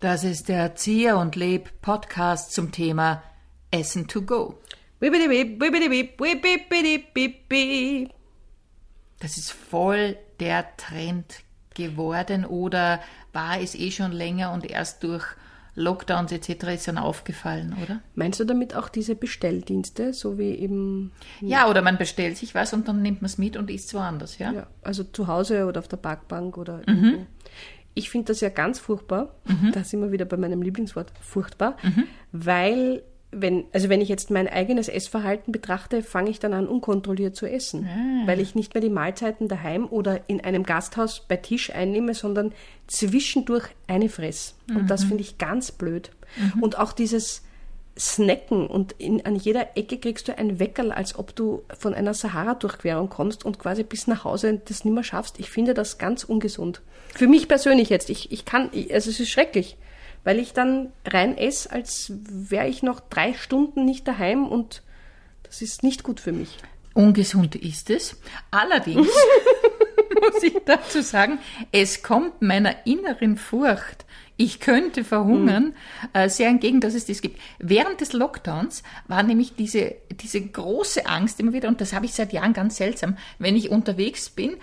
Das ist der Erzieher und Leb Podcast zum Thema Essen to go. Das ist voll der Trend geworden oder war es eh schon länger und erst durch Lockdowns etc. ist dann aufgefallen, oder? Meinst du damit auch diese Bestelldienste, so wie eben. Ja, oder man bestellt sich was und dann nimmt man es mit und isst woanders, ja? ja? Also zu Hause oder auf der Parkbank oder mhm. Ich finde das ja ganz furchtbar. Mhm. Da sind wir wieder bei meinem Lieblingswort, furchtbar, mhm. weil wenn, also wenn ich jetzt mein eigenes Essverhalten betrachte, fange ich dann an, unkontrolliert zu essen, ah. weil ich nicht mehr die Mahlzeiten daheim oder in einem Gasthaus bei Tisch einnehme, sondern zwischendurch eine fress. Mhm. Und das mhm. finde ich ganz blöd. Mhm. Und auch dieses Snacken und in, an jeder Ecke kriegst du ein Weckerl, als ob du von einer Sahara-Durchquerung kommst und quasi bis nach Hause das nicht mehr schaffst. Ich finde das ganz ungesund. Für mich persönlich jetzt. Ich, ich kann, also es ist schrecklich weil ich dann rein esse, als wäre ich noch drei Stunden nicht daheim und das ist nicht gut für mich. Ungesund ist es. Allerdings muss ich dazu sagen, es kommt meiner inneren Furcht, ich könnte verhungern, mhm. sehr entgegen, dass es das gibt. Während des Lockdowns war nämlich diese, diese große Angst immer wieder, und das habe ich seit Jahren ganz seltsam, wenn ich unterwegs bin,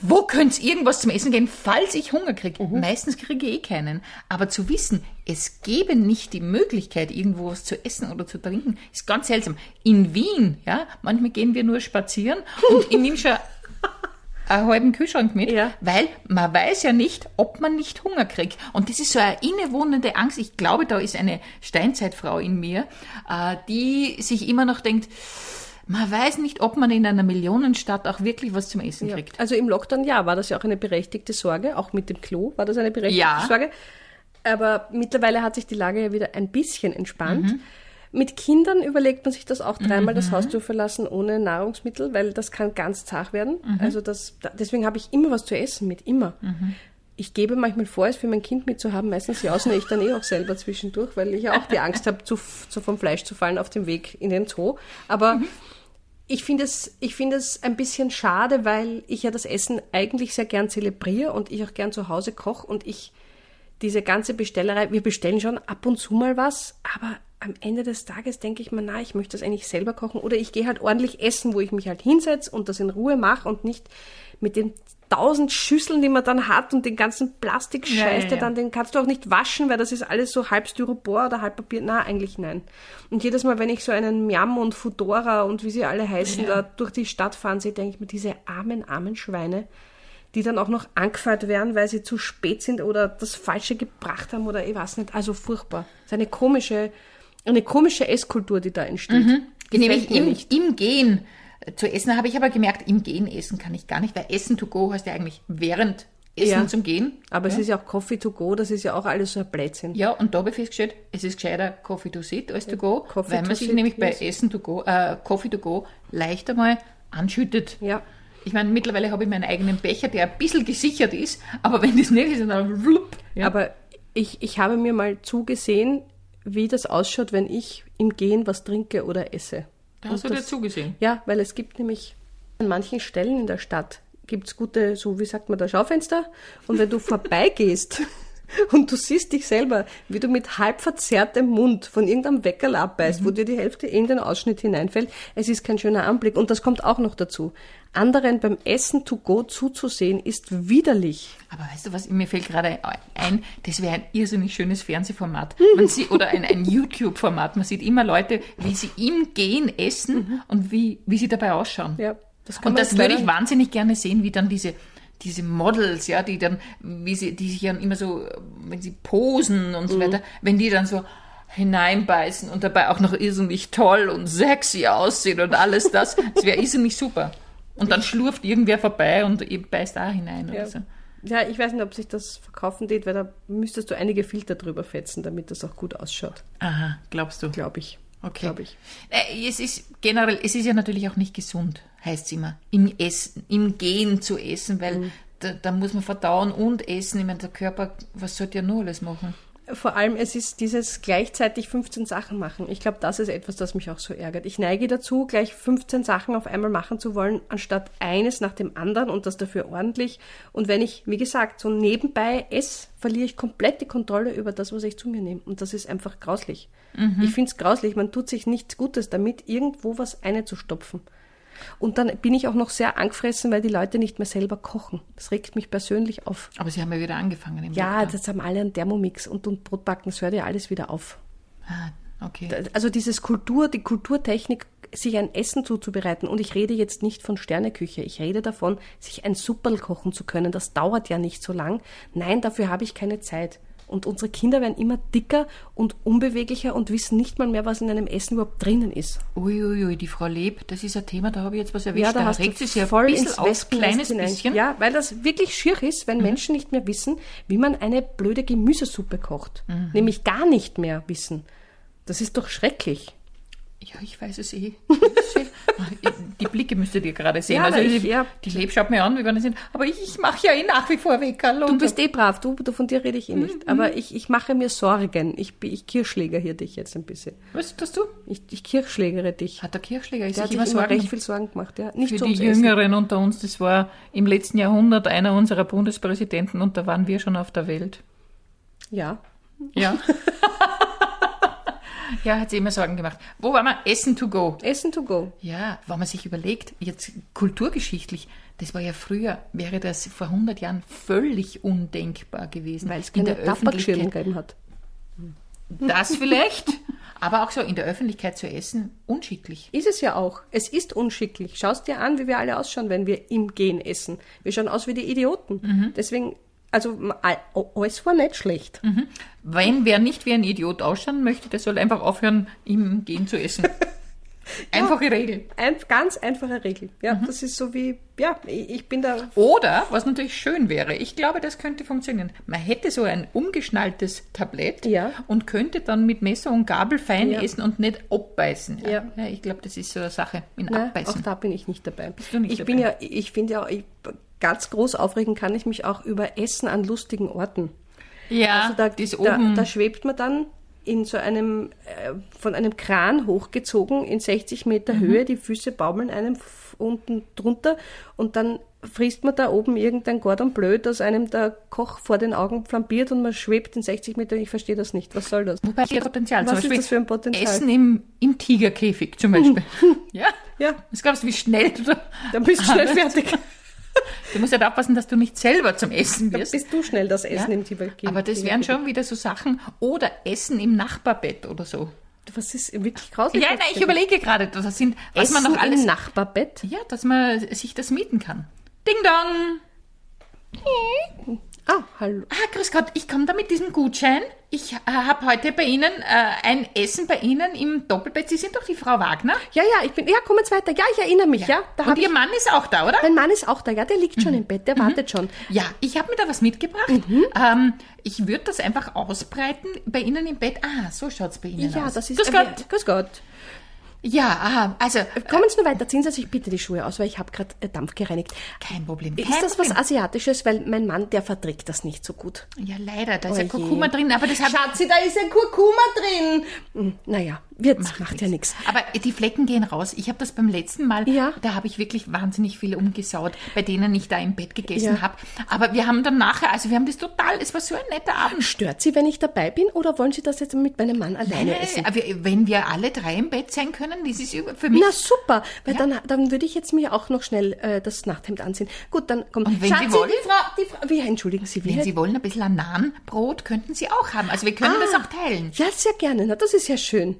wo könnte es irgendwas zum Essen gehen, falls ich Hunger kriege? Mhm. Meistens kriege ich eh keinen. Aber zu wissen, es gäbe nicht die Möglichkeit, irgendwo was zu essen oder zu trinken, ist ganz seltsam. In Wien, ja, manchmal gehen wir nur spazieren und ich nehme schon einen halben Kühlschrank mit, ja. weil man weiß ja nicht, ob man nicht Hunger kriegt. Und das ist so eine innewohnende Angst. Ich glaube, da ist eine Steinzeitfrau in mir, äh, die sich immer noch denkt, man weiß nicht, ob man in einer Millionenstadt auch wirklich was zum Essen ja. kriegt. Also im Lockdown, ja, war das ja auch eine berechtigte Sorge. Auch mit dem Klo war das eine berechtigte ja. Sorge. Aber mittlerweile hat sich die Lage ja wieder ein bisschen entspannt. Mhm. Mit Kindern überlegt man sich das auch dreimal, mhm. das Haus zu verlassen ohne Nahrungsmittel, weil das kann ganz zart werden. Mhm. Also das, deswegen habe ich immer was zu essen mit, immer. Ich gebe manchmal vor, es für mein Kind mitzuhaben. Meistens jause ich dann eh auch selber zwischendurch, weil ich ja auch die Angst habe, zu, zu, vom Fleisch zu fallen auf dem Weg in den Zoo. Aber mhm ich finde es, ich finde es ein bisschen schade, weil ich ja das Essen eigentlich sehr gern zelebriere und ich auch gern zu Hause koche und ich diese ganze Bestellerei, wir bestellen schon ab und zu mal was, aber am Ende des Tages denke ich mir, na, ich möchte das eigentlich selber kochen oder ich gehe halt ordentlich essen, wo ich mich halt hinsetze und das in Ruhe mache und nicht mit den tausend Schüsseln, die man dann hat und den ganzen Plastikscheiß, ja, ja, ja. der dann, den kannst du auch nicht waschen, weil das ist alles so halb Styropor oder halb Papier. Na, eigentlich nein. Und jedes Mal, wenn ich so einen Miam und Fudora und wie sie alle heißen, da durch die Stadt fahren sehe, denke ich mir, diese armen, armen Schweine, die dann auch noch angefeuert werden, weil sie zu spät sind oder das Falsche gebracht haben oder ich weiß nicht. Also furchtbar. Das ist eine komische, eine komische Esskultur, die da entsteht. Mhm. Nämlich im, im Gehen zu essen habe ich aber gemerkt, im Gehen essen kann ich gar nicht, weil Essen to go heißt ja eigentlich während Essen ja, zum Gehen. Aber ja. es ist ja auch Coffee to go, das ist ja auch alles so ein Blödsinn. Ja, und da habe ich festgestellt, es ist gescheiter Coffee to sit als to go, Coffee weil man sich nämlich bei Essen to go, äh, Coffee to go leichter mal anschüttet. Ja. Ich meine, mittlerweile habe ich meinen eigenen Becher, der ein bisschen gesichert ist, aber wenn das nicht ist, dann flupp. Ja. Aber ich, ich habe mir mal zugesehen, wie das ausschaut, wenn ich im Gehen was trinke oder esse. Da hast du dir zugesehen? Ja, weil es gibt nämlich an manchen Stellen in der Stadt gibt es gute, so wie sagt man da, Schaufenster. Und wenn du vorbeigehst und du siehst dich selber, wie du mit halb verzerrtem Mund von irgendeinem Weckerl abbeißt, mhm. wo dir die Hälfte in den Ausschnitt hineinfällt, es ist kein schöner Anblick. Und das kommt auch noch dazu. Anderen beim Essen to go zuzusehen, ist widerlich. Aber weißt du was, mir fällt gerade ein, das wäre ein irrsinnig schönes Fernsehformat. Man sieht, oder ein, ein YouTube-Format. Man sieht immer Leute, wie sie im Gehen essen mhm. und wie, wie sie dabei ausschauen. Ja, das und das würde ich wahnsinnig gerne sehen, wie dann diese diese Models, ja, die dann, wie sie, die sich dann immer so, wenn sie posen und so mhm. weiter, wenn die dann so hineinbeißen und dabei auch noch irrsinnig toll und sexy aussehen und alles das, das wäre irrsinnig super. Und dann schlurft irgendwer vorbei und beißt da hinein ja. oder so. Ja, ich weiß nicht, ob sich das verkaufen geht, weil da müsstest du einige Filter drüber fetzen, damit das auch gut ausschaut. Aha, glaubst du? Glaube ich. Okay. Glaub ich. Äh, es ist generell, es ist ja natürlich auch nicht gesund, heißt es immer, im Essen, im Gehen zu essen, weil mhm. da, da, muss man verdauen und essen. Ich meine, der Körper, was sollte ja nur alles machen? vor allem, es ist dieses gleichzeitig 15 Sachen machen. Ich glaube, das ist etwas, das mich auch so ärgert. Ich neige dazu, gleich 15 Sachen auf einmal machen zu wollen, anstatt eines nach dem anderen und das dafür ordentlich. Und wenn ich, wie gesagt, so nebenbei esse, verliere ich komplett die Kontrolle über das, was ich zu mir nehme. Und das ist einfach grauslich. Mhm. Ich finde es grauslich. Man tut sich nichts Gutes damit, irgendwo was einzustopfen. Und dann bin ich auch noch sehr angefressen, weil die Leute nicht mehr selber kochen. Das regt mich persönlich auf. Aber sie haben ja wieder angefangen. Im ja, Lockdown. das haben alle einen Thermomix und, und Brotbacken, das hört ja alles wieder auf. Ah, okay. Also dieses Kultur, die Kulturtechnik, sich ein Essen zuzubereiten. Und ich rede jetzt nicht von Sterneküche. Ich rede davon, sich ein Supperl kochen zu können. Das dauert ja nicht so lang. Nein, dafür habe ich keine Zeit. Und unsere Kinder werden immer dicker und unbeweglicher und wissen nicht mal mehr, was in einem Essen überhaupt drinnen ist. Uiuiui, ui, ui, die Frau Leb, das ist ein Thema, da habe ich jetzt was erwischt. Ja, da, da hast regt sich ja voll ins auf, kleines bisschen. Ja, weil das wirklich schier ist, wenn mhm. Menschen nicht mehr wissen, wie man eine blöde Gemüsesuppe kocht. Mhm. Nämlich gar nicht mehr wissen. Das ist doch schrecklich. Ja, ich weiß es eh. die Blicke müsstet ihr gerade sehen. Ja, also ich, die, ja. die Leb schaut mir an, wie wenn es sind. Aber ich, ich mache ja eh nach wie vor Weckerl. Du bist eh brav, du, von dir rede ich eh nicht. Mhm. Aber ich, ich mache mir Sorgen. Ich, ich kirschläger hier dich jetzt ein bisschen. Was tust du? Ich, ich kirschlägere dich. Hat der Kirschläger ist der sich immer, Sorgen, recht viel Sorgen gemacht. Ja. Nicht Für die Jüngeren Essen. unter uns, das war im letzten Jahrhundert einer unserer Bundespräsidenten und da waren wir schon auf der Welt. Ja. Ja. Ja, hat sie immer Sorgen gemacht. Wo war man? Essen to go. Essen to go. Ja, wenn man sich überlegt, jetzt kulturgeschichtlich, das war ja früher, wäre das vor 100 Jahren völlig undenkbar gewesen. Weil es keine Tabakschirm gegeben hat. Das vielleicht, aber auch so in der Öffentlichkeit zu essen, unschicklich. Ist es ja auch. Es ist unschicklich. Schau dir an, wie wir alle ausschauen, wenn wir im Gehen essen. Wir schauen aus wie die Idioten. Mhm. Deswegen also alles war nicht schlecht. Mhm. Wenn wer nicht wie ein Idiot ausschauen möchte, der soll einfach aufhören, im Gehen zu essen. Einfache ja, Regel. Ein, ganz einfache Regel. Ja, mhm. das ist so wie, ja, ich bin da. Oder, was natürlich schön wäre, ich glaube, das könnte funktionieren. Man hätte so ein umgeschnalltes Tablett ja. und könnte dann mit Messer und Gabel fein ja. essen und nicht abbeißen. Ja. ja ich glaube, das ist so eine Sache in Nein, Abbeißen. Auch da bin ich nicht dabei. Bist du nicht ich dabei? bin ja, ich finde ja, ich, ganz groß aufregen kann ich mich auch über Essen an lustigen Orten. Ja, also da, da, da schwebt man dann in so einem, äh, von einem Kran hochgezogen in 60 Meter mhm. Höhe, die Füße baumeln einem unten drunter und dann frisst man da oben irgendein Gordon Bleu, das einem der Koch vor den Augen flambiert und man schwebt in 60 Meter. Ich verstehe das nicht. Was soll das? Wobei das Potenzial. Was ist das für ein Potenzial? Essen im, im Tigerkäfig zum Beispiel. ja? Ja. Was glaubst du, wie schnell du da... Dann bist du schnell fertig. Du musst halt aufpassen, dass du nicht selber zum Essen wirst. Dann bist du schnell das Essen ja? im Tibet. Aber das wären schon wieder so Sachen. Oder Essen im Nachbarbett oder so. Was ist wirklich grausig? Ja, nein, ich überlege gerade, das sind, was Essen man noch alles. Im Nachbarbett? Ja, dass man sich das mieten kann. Ding dong! Ah, hallo. Ah, grüß Gott, ich komme da mit diesem Gutschein. Ich äh, habe heute bei Ihnen äh, ein Essen bei Ihnen im Doppelbett. Sie sind doch die Frau Wagner? Ja, ja, ich bin. Ja, komm jetzt weiter. Ja, ich erinnere mich, ja. ja. Und Ihr Mann ist auch da, oder? Mein Mann ist auch da, ja, der liegt mhm. schon im Bett, der mhm. wartet schon. Ja, ich habe mir da was mitgebracht. Mhm. Ähm, ich würde das einfach ausbreiten bei Ihnen im Bett. Ah, so schaut es bei Ihnen ja, aus. Ja, das ist. Grüß Gott. Grüß Gott. Ja, aha, also. Kommen Sie nur weiter, ziehen Sie sich bitte die Schuhe aus, weil ich habe gerade äh, Dampf gereinigt. Kein Problem. Kein ist das Problem. was Asiatisches? Weil mein Mann, der verträgt das nicht so gut. Ja, leider, da ist oh ein Kurkuma drin, aber das hat. Schatzi, da ist ein Kurkuma drin! Naja, wird, macht, macht ja nichts. Aber die Flecken gehen raus. Ich habe das beim letzten Mal, ja. da habe ich wirklich wahnsinnig viele umgesaut, bei denen ich da im Bett gegessen ja. habe. Aber wir haben dann nachher, also wir haben das total, es war so ein netter Abend. Stört Sie, wenn ich dabei bin, oder wollen Sie das jetzt mit meinem Mann alleine Nein, essen? Aber wenn wir alle drei im Bett sein können, das ist für mich. Na super, weil ja. dann, dann würde ich jetzt mir auch noch schnell äh, das Nachthemd anziehen. Gut, dann kommt. Und wenn Schatzi, Sie wollen, die Frau, die Frau, wie, entschuldigen Sie, wie? Wenn Sie wollen, ein bisschen an Nahenbrot könnten Sie auch haben. Also wir können ah, das auch teilen. Ja, sehr gerne. Na, das ist ja schön.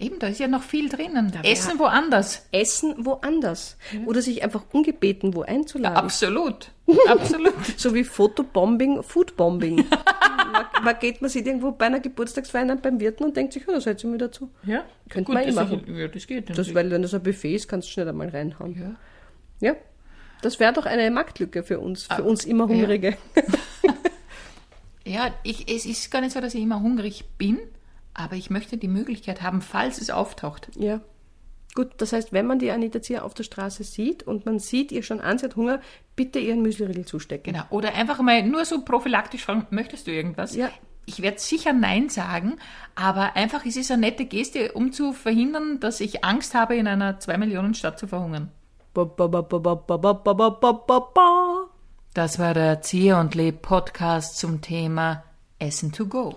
Eben, da ist ja noch viel drinnen. Da Essen woanders. Essen woanders. Mhm. Oder sich einfach ungebeten wo einzuladen. Ja, absolut. Absolut. so wie Fotobombing, Foodbombing. man, man, geht, man sieht irgendwo bei einer Geburtstagsfeier beim Wirten und denkt sich, ja, da seid ihr mir dazu. Ja. Könnte man eh machen. Ja, das geht. Das, weil wenn das ein Buffet ist, kannst du schnell einmal reinhauen. Ja. Ja. Das wäre doch eine Marktlücke für uns, für ah, uns immer Hungrige. Ja, ich, es ist gar nicht so, dass ich immer hungrig bin aber ich möchte die Möglichkeit haben, falls es auftaucht. Ja. Gut, das heißt, wenn man die Anita Zier auf der Straße sieht und man sieht ihr schon an, sie hat Hunger, bitte ihren Müsliriegel zustecken. Genau. Oder einfach mal nur so prophylaktisch fragen, möchtest du irgendwas? Ja. Ich werde sicher Nein sagen, aber einfach es ist eine nette Geste, um zu verhindern, dass ich Angst habe, in einer 2-Millionen-Stadt zu verhungern. Das war der Zier und Leb Podcast zum Thema Essen to go.